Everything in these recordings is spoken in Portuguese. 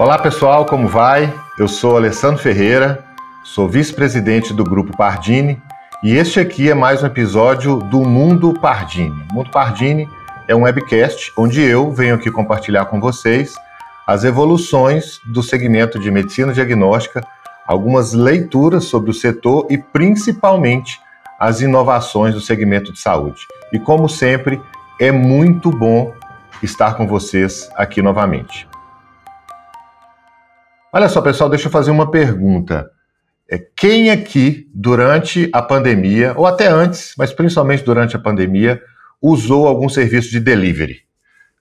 Olá pessoal, como vai? Eu sou Alessandro Ferreira, sou vice-presidente do Grupo Pardini e este aqui é mais um episódio do Mundo Pardini. O Mundo Pardini é um webcast onde eu venho aqui compartilhar com vocês as evoluções do segmento de medicina diagnóstica, algumas leituras sobre o setor e principalmente as inovações do segmento de saúde. E como sempre, é muito bom estar com vocês aqui novamente. Olha só, pessoal, deixa eu fazer uma pergunta. É, quem aqui, durante a pandemia, ou até antes, mas principalmente durante a pandemia, usou algum serviço de delivery?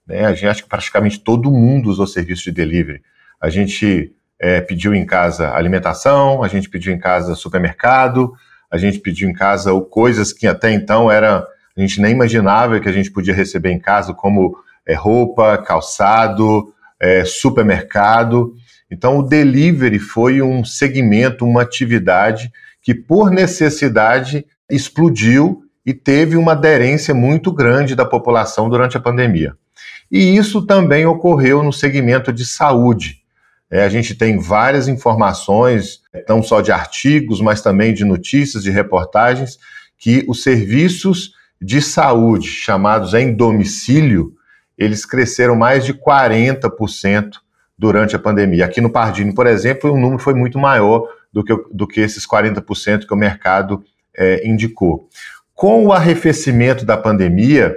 Né? A gente acha que praticamente todo mundo usou serviço de delivery. A gente é, pediu em casa alimentação, a gente pediu em casa supermercado, a gente pediu em casa coisas que até então era a gente nem imaginava que a gente podia receber em casa, como é, roupa, calçado, é, supermercado. Então, o delivery foi um segmento, uma atividade que, por necessidade, explodiu e teve uma aderência muito grande da população durante a pandemia. E isso também ocorreu no segmento de saúde. É, a gente tem várias informações, não só de artigos, mas também de notícias, de reportagens, que os serviços de saúde chamados em domicílio, eles cresceram mais de 40% durante a pandemia. Aqui no Pardini, por exemplo, o número foi muito maior do que, do que esses 40% que o mercado é, indicou. Com o arrefecimento da pandemia,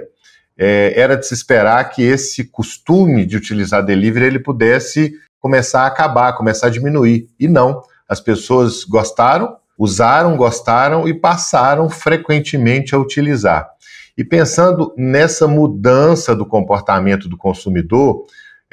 é, era de se esperar que esse costume de utilizar delivery ele pudesse começar a acabar, começar a diminuir. E não, as pessoas gostaram, usaram, gostaram e passaram frequentemente a utilizar. E pensando nessa mudança do comportamento do consumidor,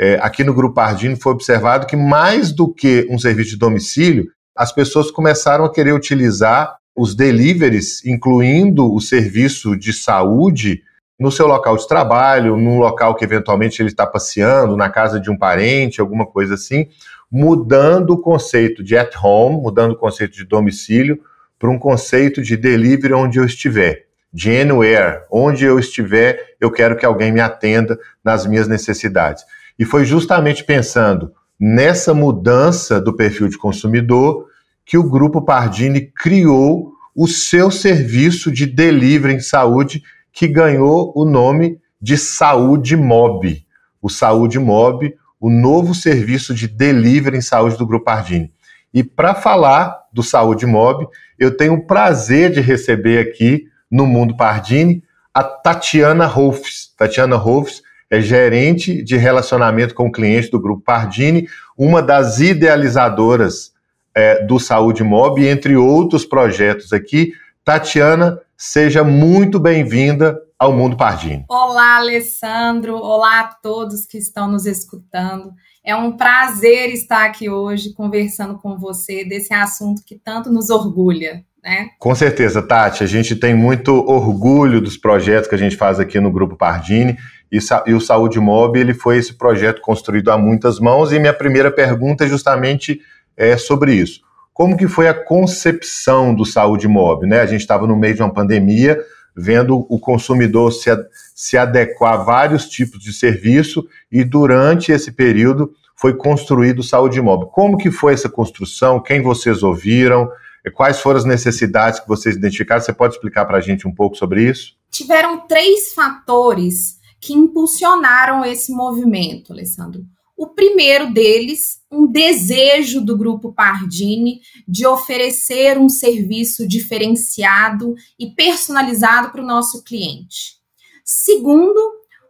é, aqui no Grupo Ardino foi observado que mais do que um serviço de domicílio, as pessoas começaram a querer utilizar os deliveries, incluindo o serviço de saúde, no seu local de trabalho, num local que eventualmente ele está passeando, na casa de um parente, alguma coisa assim, mudando o conceito de at home, mudando o conceito de domicílio, para um conceito de delivery onde eu estiver de anywhere, onde eu estiver, eu quero que alguém me atenda nas minhas necessidades. E foi justamente pensando nessa mudança do perfil de consumidor que o Grupo Pardini criou o seu serviço de delivery em saúde, que ganhou o nome de Saúde Mob. O Saúde Mob, o novo serviço de delivery em saúde do Grupo Pardini. E para falar do Saúde Mob, eu tenho o prazer de receber aqui no Mundo Pardini a Tatiana Rolfs. Tatiana Rolfs é gerente de relacionamento com clientes do Grupo Pardini, uma das idealizadoras é, do Saúde Mob, entre outros projetos aqui. Tatiana, seja muito bem-vinda ao Mundo Pardini. Olá, Alessandro. Olá a todos que estão nos escutando. É um prazer estar aqui hoje conversando com você desse assunto que tanto nos orgulha. Né? Com certeza, Tati. A gente tem muito orgulho dos projetos que a gente faz aqui no Grupo Pardini e, e o Saúde Mob ele foi esse projeto construído a muitas mãos. E minha primeira pergunta é justamente é, sobre isso. Como que foi a concepção do Saúde Mob? Né? A gente estava no meio de uma pandemia, vendo o consumidor se, se adequar a vários tipos de serviço e durante esse período foi construído o Saúde Mob. Como que foi essa construção? Quem vocês ouviram? Quais foram as necessidades que vocês identificaram? Você pode explicar para a gente um pouco sobre isso? Tiveram três fatores que impulsionaram esse movimento, Alessandro. O primeiro deles, um desejo do grupo Pardini de oferecer um serviço diferenciado e personalizado para o nosso cliente. Segundo,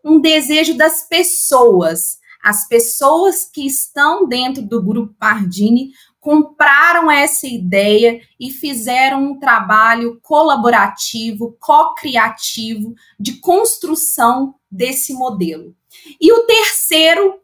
um desejo das pessoas. As pessoas que estão dentro do grupo Pardini compraram essa ideia e fizeram um trabalho colaborativo, co-criativo de construção desse modelo. E o terceiro,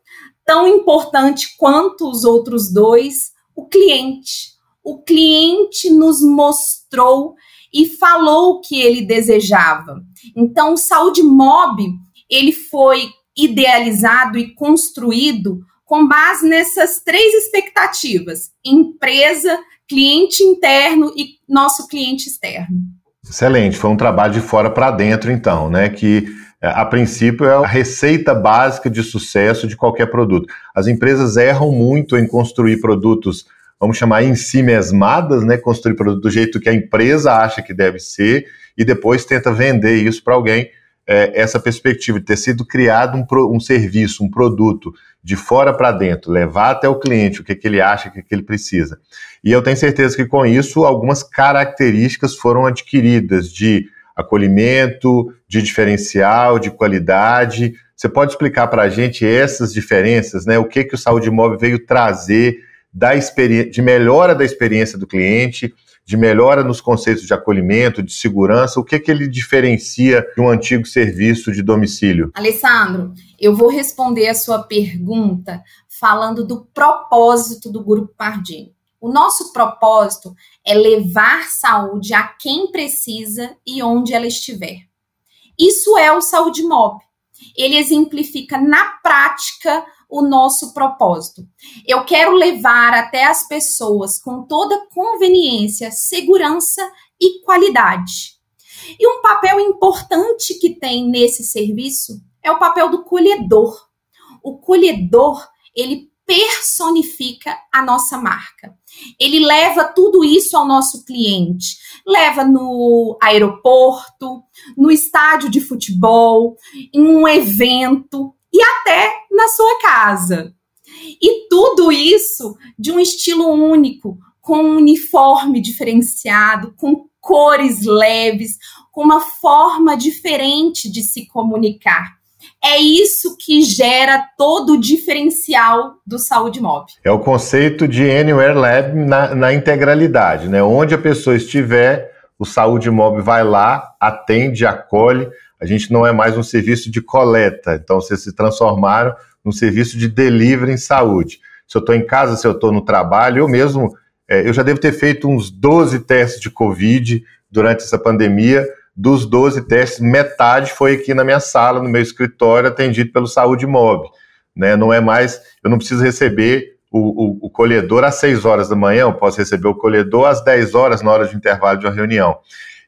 tão importante quanto os outros dois, o cliente. O cliente nos mostrou e falou o que ele desejava. Então, o Saúde Mob, ele foi idealizado e construído com base nessas três expectativas: empresa, cliente interno e nosso cliente externo. Excelente, foi um trabalho de fora para dentro, então, né? Que é, a princípio, é a receita básica de sucesso de qualquer produto. As empresas erram muito em construir produtos, vamos chamar em si mesmadas, né? Construir produto do jeito que a empresa acha que deve ser e depois tenta vender isso para alguém. É, essa perspectiva de ter sido criado um, um serviço, um produto de fora para dentro, levar até o cliente o que, que ele acha, o que, que ele precisa. E eu tenho certeza que com isso algumas características foram adquiridas de acolhimento, de diferencial, de qualidade. Você pode explicar para a gente essas diferenças, né? O que, que o Saúde Móvel veio trazer da de melhora da experiência do cliente, de melhora nos conceitos de acolhimento, de segurança, o que, que ele diferencia de um antigo serviço de domicílio? Alessandro, eu vou responder a sua pergunta falando do propósito do Grupo Pardini. O nosso propósito é levar saúde a quem precisa e onde ela estiver. Isso é o Saúde Mob. Ele exemplifica na prática o nosso propósito. Eu quero levar até as pessoas com toda conveniência, segurança e qualidade. E um papel importante que tem nesse serviço é o papel do colhedor. O colhedor, ele personifica a nossa marca. Ele leva tudo isso ao nosso cliente. Leva no aeroporto, no estádio de futebol, em um evento e até sua casa. E tudo isso de um estilo único, com um uniforme diferenciado, com cores leves, com uma forma diferente de se comunicar. É isso que gera todo o diferencial do Saúde Mob. É o conceito de Anywhere Lab na, na integralidade, né? Onde a pessoa estiver, o Saúde Mob vai lá, atende, acolhe. A gente não é mais um serviço de coleta, então vocês se transformaram num serviço de delivery em saúde. Se eu estou em casa, se eu estou no trabalho, eu mesmo, é, eu já devo ter feito uns 12 testes de Covid durante essa pandemia dos 12 testes, metade foi aqui na minha sala, no meu escritório, atendido pelo Saúde Mob. Né? Não é mais, eu não preciso receber o, o, o, colhedor às 6 horas da manhã, eu posso receber o colhedor às 10 horas na hora de intervalo de uma reunião.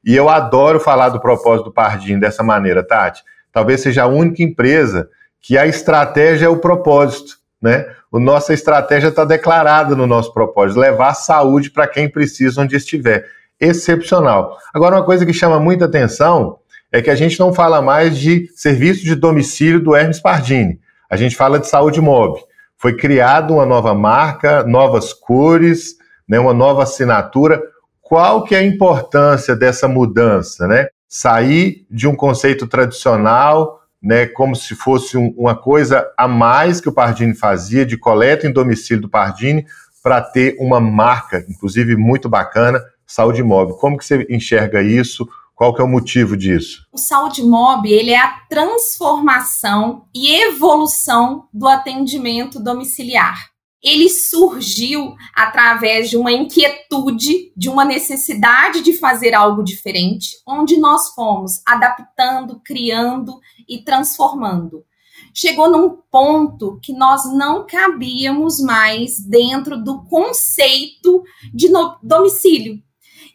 E eu adoro falar do propósito do Pardim dessa maneira, Tati. Talvez seja a única empresa que a estratégia é o propósito, né? A nossa estratégia está declarada no nosso propósito, levar saúde para quem precisa onde estiver excepcional. Agora, uma coisa que chama muita atenção é que a gente não fala mais de serviço de domicílio do Hermes Pardini. A gente fala de saúde mob. Foi criada uma nova marca, novas cores, né, uma nova assinatura. Qual que é a importância dessa mudança, né? Sair de um conceito tradicional, né, como se fosse um, uma coisa a mais que o Pardini fazia, de coleta em domicílio do Pardini, para ter uma marca, inclusive muito bacana, Saúde Mob. Como que você enxerga isso? Qual que é o motivo disso? O Saúde Mob, ele é a transformação e evolução do atendimento domiciliar. Ele surgiu através de uma inquietude, de uma necessidade de fazer algo diferente, onde nós fomos adaptando, criando e transformando. Chegou num ponto que nós não cabíamos mais dentro do conceito de domicílio.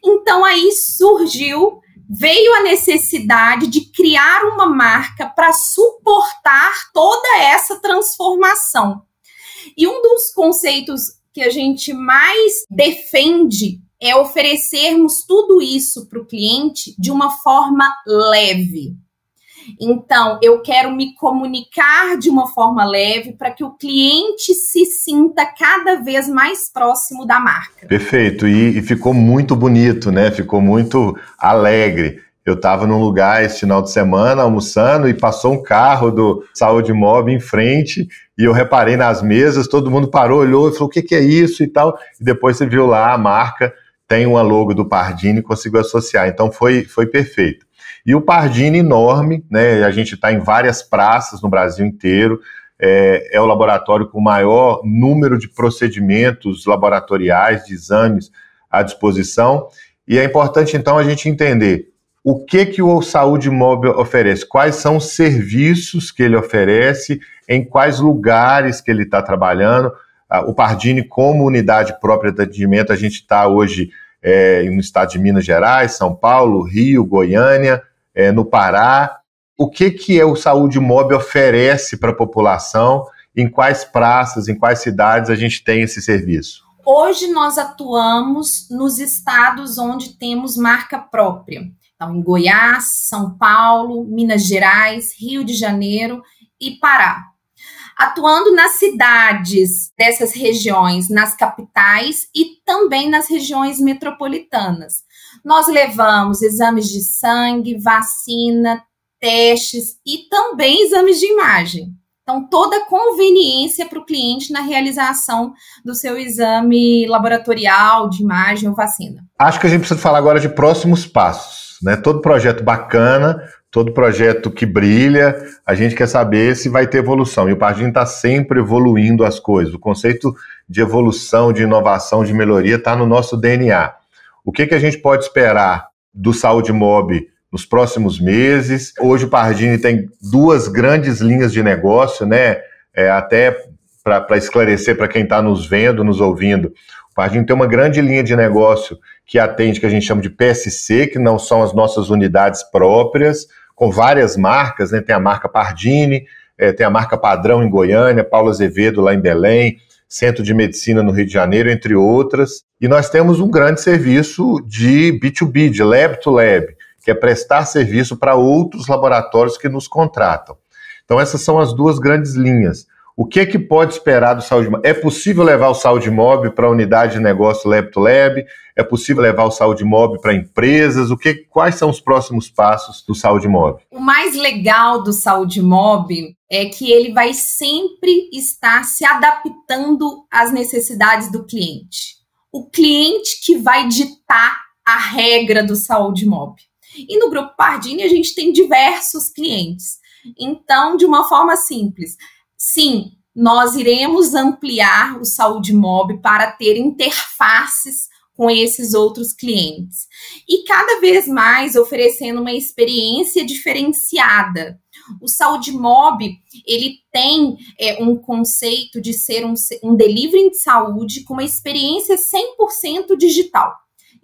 Então aí surgiu, veio a necessidade de criar uma marca para suportar toda essa transformação. E um dos conceitos que a gente mais defende é oferecermos tudo isso para o cliente de uma forma leve. Então, eu quero me comunicar de uma forma leve para que o cliente se sinta cada vez mais próximo da marca. Perfeito, e, e ficou muito bonito, né? Ficou muito alegre. Eu estava num lugar esse final de semana almoçando e passou um carro do Saúde Mob em frente e eu reparei nas mesas, todo mundo parou, olhou e falou: o que, que é isso e tal. E depois você viu lá a marca, tem uma logo do Pardini e conseguiu associar. Então foi, foi perfeito. E o Pardini enorme, né? A gente está em várias praças no Brasil inteiro. É, é, o laboratório com o maior número de procedimentos laboratoriais, de exames à disposição. E é importante, então, a gente entender o que, que o Saúde Móvel oferece, quais são os serviços que ele oferece, em quais lugares que ele está trabalhando. Ah, o Pardini, como unidade própria de atendimento, a gente está hoje é, no estado de Minas Gerais, São Paulo, Rio, Goiânia, é, no Pará O que, que é o Saúde Mob oferece para a população? Em quais praças, em quais cidades a gente tem esse serviço? Hoje nós atuamos nos estados onde temos marca própria. Então, em Goiás, São Paulo, Minas Gerais, Rio de Janeiro e Pará. Atuando nas cidades dessas regiões, nas capitais e também nas regiões metropolitanas. Nós levamos exames de sangue, vacina, testes e também exames de imagem. Então, toda conveniência para o cliente na realização do seu exame laboratorial, de imagem ou vacina. Acho que a gente precisa falar agora de próximos passos. Né? Todo projeto bacana, todo projeto que brilha, a gente quer saber se vai ter evolução. E o Pardinho está sempre evoluindo as coisas. O conceito de evolução, de inovação, de melhoria está no nosso DNA. O que, que a gente pode esperar do Saúde Mob nos próximos meses. Hoje o Pardini tem duas grandes linhas de negócio, né? É, até para esclarecer para quem está nos vendo, nos ouvindo, o Pardini tem uma grande linha de negócio que atende, que a gente chama de PSC, que não são as nossas unidades próprias, com várias marcas, né? Tem a marca Pardini, é, tem a marca Padrão em Goiânia, Paulo Azevedo lá em Belém, Centro de Medicina no Rio de Janeiro, entre outras. E nós temos um grande serviço de B2B, de lab to lab que é prestar serviço para outros laboratórios que nos contratam. Então, essas são as duas grandes linhas. O que, é que pode esperar do Saúde Mob? É possível levar o Saúde Mob para a unidade de negócio Lab to Lab? É possível levar o Saúde Mob para empresas? O que, quais são os próximos passos do Saúde Mob? O mais legal do Saúde Mob é que ele vai sempre estar se adaptando às necessidades do cliente. O cliente que vai ditar a regra do Saúde Mob. E no Grupo Pardini a gente tem diversos clientes. Então, de uma forma simples, sim, nós iremos ampliar o Saúde Mob para ter interfaces com esses outros clientes. E cada vez mais oferecendo uma experiência diferenciada. O Saúde Mob, ele tem é, um conceito de ser um, um delivery de saúde com uma experiência 100% digital.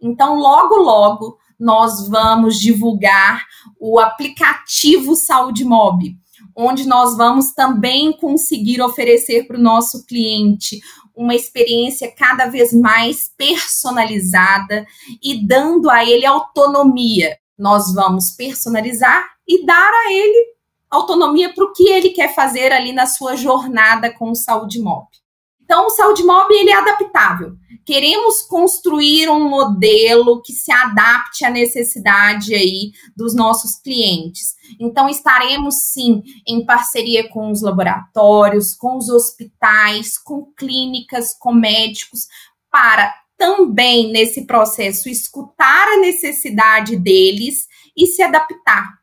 Então, logo, logo, nós vamos divulgar o aplicativo Saúde Mob, onde nós vamos também conseguir oferecer para o nosso cliente uma experiência cada vez mais personalizada e dando a ele autonomia. Nós vamos personalizar e dar a ele autonomia para o que ele quer fazer ali na sua jornada com o Saúde Mob. Então, o Saúde Mob ele é adaptável. Queremos construir um modelo que se adapte à necessidade aí dos nossos clientes. Então, estaremos sim em parceria com os laboratórios, com os hospitais, com clínicas, com médicos, para também nesse processo escutar a necessidade deles e se adaptar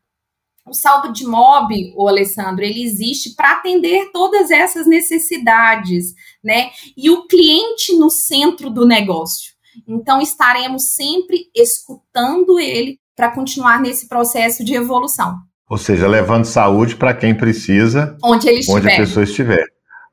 o saldo de mob, o Alessandro, ele existe para atender todas essas necessidades, né? E o cliente no centro do negócio. Então estaremos sempre escutando ele para continuar nesse processo de evolução. Ou seja, levando saúde para quem precisa, onde ele estiver. Onde a pessoa estiver.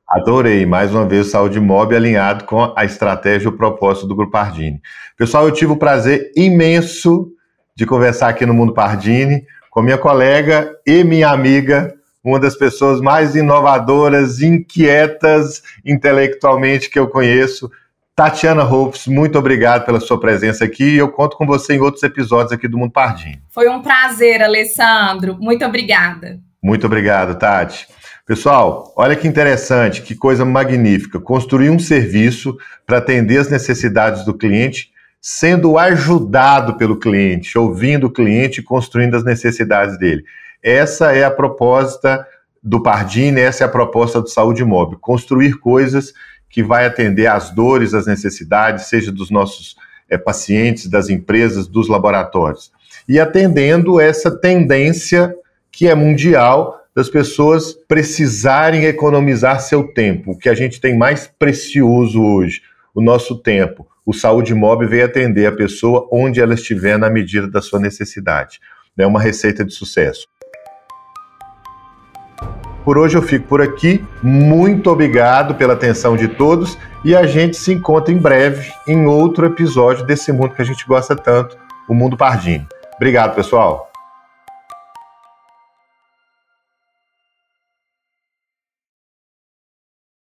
Adorei, mais uma vez, o Saúde Mob alinhado com a estratégia e o propósito do Grupo Pardini. Pessoal, eu tive o prazer imenso de conversar aqui no Mundo Pardini com minha colega e minha amiga, uma das pessoas mais inovadoras, inquietas intelectualmente que eu conheço, Tatiana Hopes, muito obrigado pela sua presença aqui e eu conto com você em outros episódios aqui do Mundo Pardinho. Foi um prazer, Alessandro. Muito obrigada. Muito obrigado, Tati. Pessoal, olha que interessante, que coisa magnífica. Construir um serviço para atender as necessidades do cliente sendo ajudado pelo cliente, ouvindo o cliente e construindo as necessidades dele. Essa é a proposta do Pardini, essa é a proposta do Saúde Móvel, construir coisas que vai atender às dores, às necessidades, seja dos nossos é, pacientes, das empresas, dos laboratórios. E atendendo essa tendência que é mundial das pessoas precisarem economizar seu tempo, o que a gente tem mais precioso hoje, o nosso tempo o Saúde Mob veio atender a pessoa onde ela estiver na medida da sua necessidade. É uma receita de sucesso. Por hoje eu fico por aqui. Muito obrigado pela atenção de todos e a gente se encontra em breve em outro episódio desse mundo que a gente gosta tanto, o Mundo Pardini. Obrigado, pessoal.